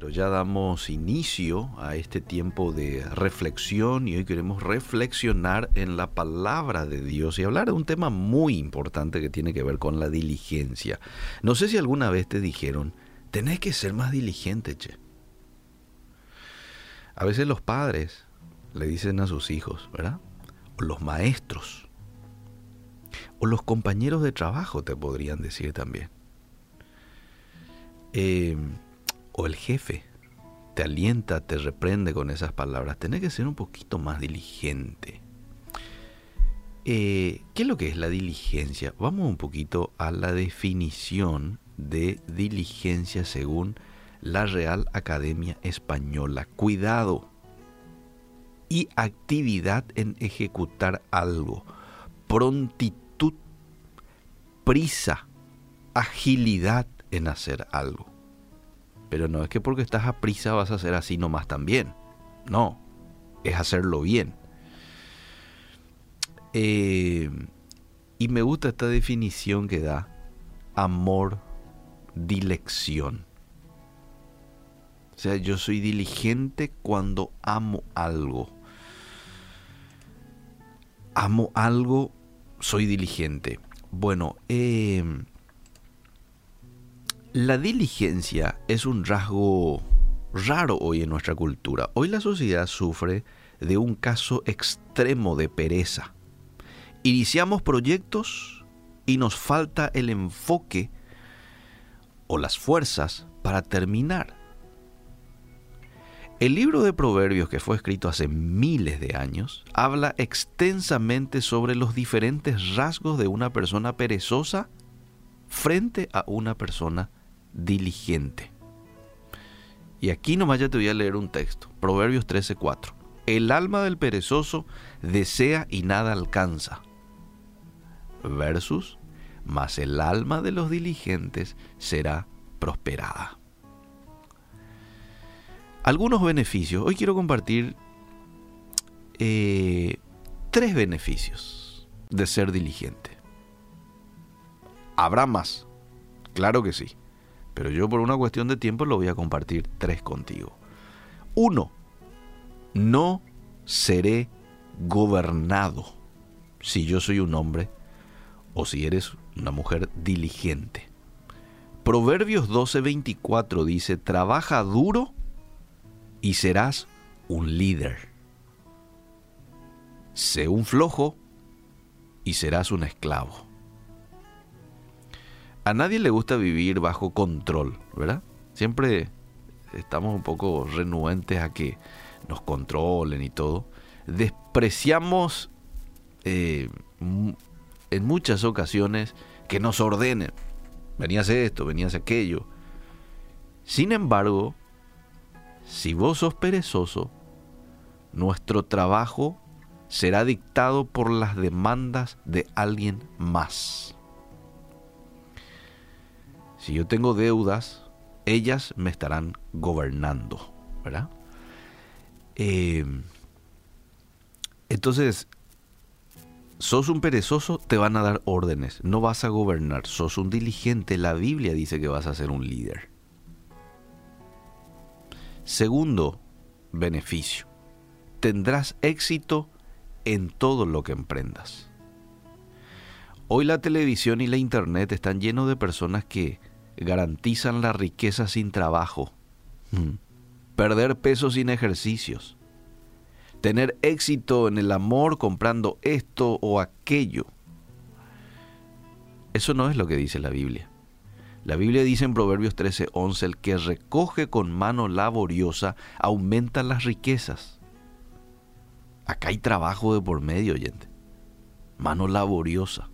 pero ya damos inicio a este tiempo de reflexión y hoy queremos reflexionar en la palabra de Dios y hablar de un tema muy importante que tiene que ver con la diligencia. No sé si alguna vez te dijeron, tenés que ser más diligente, che. A veces los padres le dicen a sus hijos, ¿verdad? O los maestros, o los compañeros de trabajo te podrían decir también. Eh, o el jefe te alienta, te reprende con esas palabras, tenés que ser un poquito más diligente. Eh, ¿Qué es lo que es la diligencia? Vamos un poquito a la definición de diligencia según la Real Academia Española. Cuidado y actividad en ejecutar algo. Prontitud, prisa, agilidad en hacer algo. Pero no es que porque estás a prisa vas a hacer así nomás también. No, es hacerlo bien. Eh, y me gusta esta definición que da amor, dilección. O sea, yo soy diligente cuando amo algo. Amo algo, soy diligente. Bueno, eh, la diligencia es un rasgo raro hoy en nuestra cultura. Hoy la sociedad sufre de un caso extremo de pereza. Iniciamos proyectos y nos falta el enfoque o las fuerzas para terminar. El libro de Proverbios, que fue escrito hace miles de años, habla extensamente sobre los diferentes rasgos de una persona perezosa frente a una persona diligente. Y aquí nomás ya te voy a leer un texto, Proverbios 13:4. El alma del perezoso desea y nada alcanza. Versus, mas el alma de los diligentes será prosperada. Algunos beneficios. Hoy quiero compartir eh, tres beneficios de ser diligente. ¿Habrá más? Claro que sí. Pero yo por una cuestión de tiempo lo voy a compartir tres contigo. Uno, no seré gobernado si yo soy un hombre o si eres una mujer diligente. Proverbios 12:24 dice, trabaja duro y serás un líder. Sé un flojo y serás un esclavo. A nadie le gusta vivir bajo control, ¿verdad? Siempre estamos un poco renuentes a que nos controlen y todo. Despreciamos eh, en muchas ocasiones que nos ordenen. Venías esto, venías aquello. Sin embargo, si vos sos perezoso, nuestro trabajo será dictado por las demandas de alguien más. Si yo tengo deudas, ellas me estarán gobernando, ¿verdad? Eh, entonces, sos un perezoso, te van a dar órdenes, no vas a gobernar, sos un diligente, la Biblia dice que vas a ser un líder. Segundo beneficio, tendrás éxito en todo lo que emprendas. Hoy la televisión y la internet están llenos de personas que garantizan la riqueza sin trabajo, mm. perder peso sin ejercicios, tener éxito en el amor comprando esto o aquello. Eso no es lo que dice la Biblia. La Biblia dice en Proverbios 13:11, el que recoge con mano laboriosa aumenta las riquezas. Acá hay trabajo de por medio, oyente. Mano laboriosa.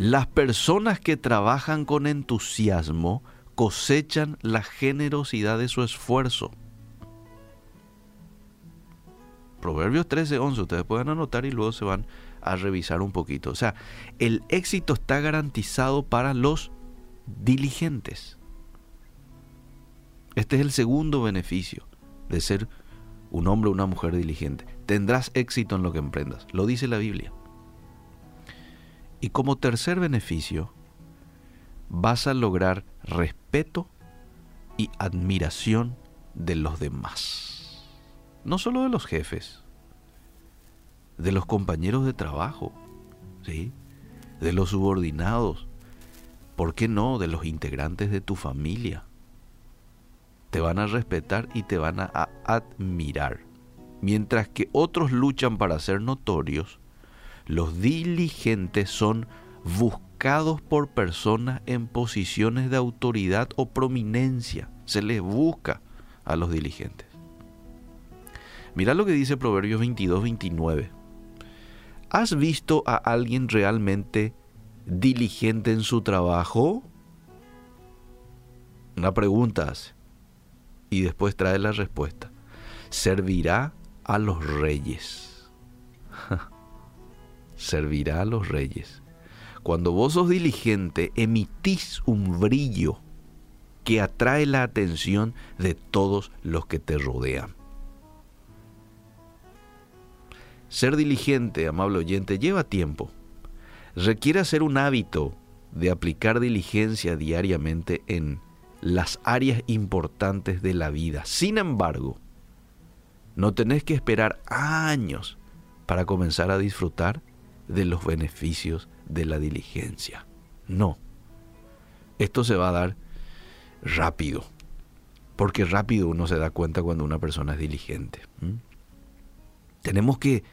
Las personas que trabajan con entusiasmo cosechan la generosidad de su esfuerzo. Proverbios 13, 11, ustedes pueden anotar y luego se van a revisar un poquito. O sea, el éxito está garantizado para los diligentes. Este es el segundo beneficio de ser un hombre o una mujer diligente. Tendrás éxito en lo que emprendas. Lo dice la Biblia. Y como tercer beneficio, vas a lograr respeto y admiración de los demás. No solo de los jefes, de los compañeros de trabajo, ¿sí? de los subordinados, ¿por qué no? De los integrantes de tu familia. Te van a respetar y te van a admirar. Mientras que otros luchan para ser notorios, los diligentes son buscados por personas en posiciones de autoridad o prominencia. Se les busca a los diligentes. Mira lo que dice Proverbios 22, 29. ¿Has visto a alguien realmente diligente en su trabajo? Una pregunta hace. Y después trae la respuesta. Servirá a los reyes. Servirá a los reyes. Cuando vos sos diligente, emitís un brillo que atrae la atención de todos los que te rodean. Ser diligente, amable oyente, lleva tiempo. Requiere hacer un hábito de aplicar diligencia diariamente en las áreas importantes de la vida. Sin embargo, no tenés que esperar años para comenzar a disfrutar de los beneficios de la diligencia. No. Esto se va a dar rápido. Porque rápido uno se da cuenta cuando una persona es diligente. Tenemos que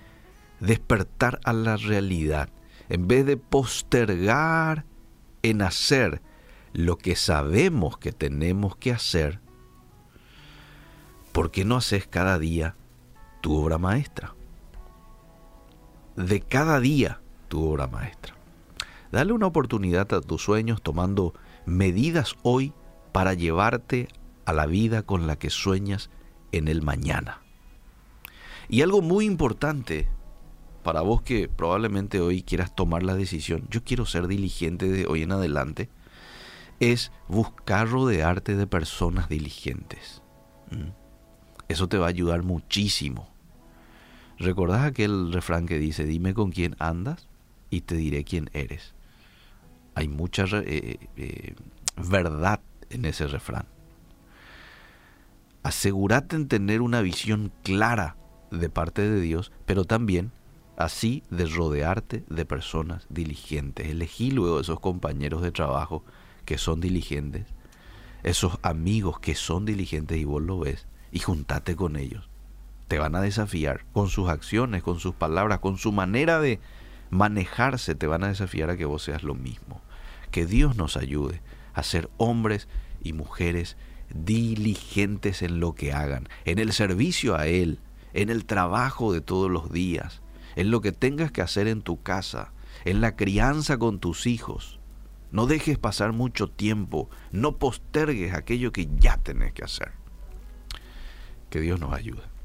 despertar a la realidad. En vez de postergar en hacer lo que sabemos que tenemos que hacer, ¿por qué no haces cada día tu obra maestra? De cada día tu obra maestra. Dale una oportunidad a tus sueños tomando medidas hoy para llevarte a la vida con la que sueñas en el mañana. Y algo muy importante para vos que probablemente hoy quieras tomar la decisión, yo quiero ser diligente de hoy en adelante, es buscar rodearte de personas diligentes. ¿Mm? Eso te va a ayudar muchísimo. ¿Recordás aquel refrán que dice, dime con quién andas y te diré quién eres? Hay mucha eh, eh, verdad en ese refrán. Asegúrate en tener una visión clara de parte de Dios, pero también así de rodearte de personas diligentes. Elegí luego esos compañeros de trabajo que son diligentes, esos amigos que son diligentes y vos lo ves, y juntate con ellos. Te van a desafiar con sus acciones, con sus palabras, con su manera de manejarse, te van a desafiar a que vos seas lo mismo. Que Dios nos ayude a ser hombres y mujeres diligentes en lo que hagan, en el servicio a Él, en el trabajo de todos los días, en lo que tengas que hacer en tu casa, en la crianza con tus hijos. No dejes pasar mucho tiempo, no postergues aquello que ya tenés que hacer. Que Dios nos ayude.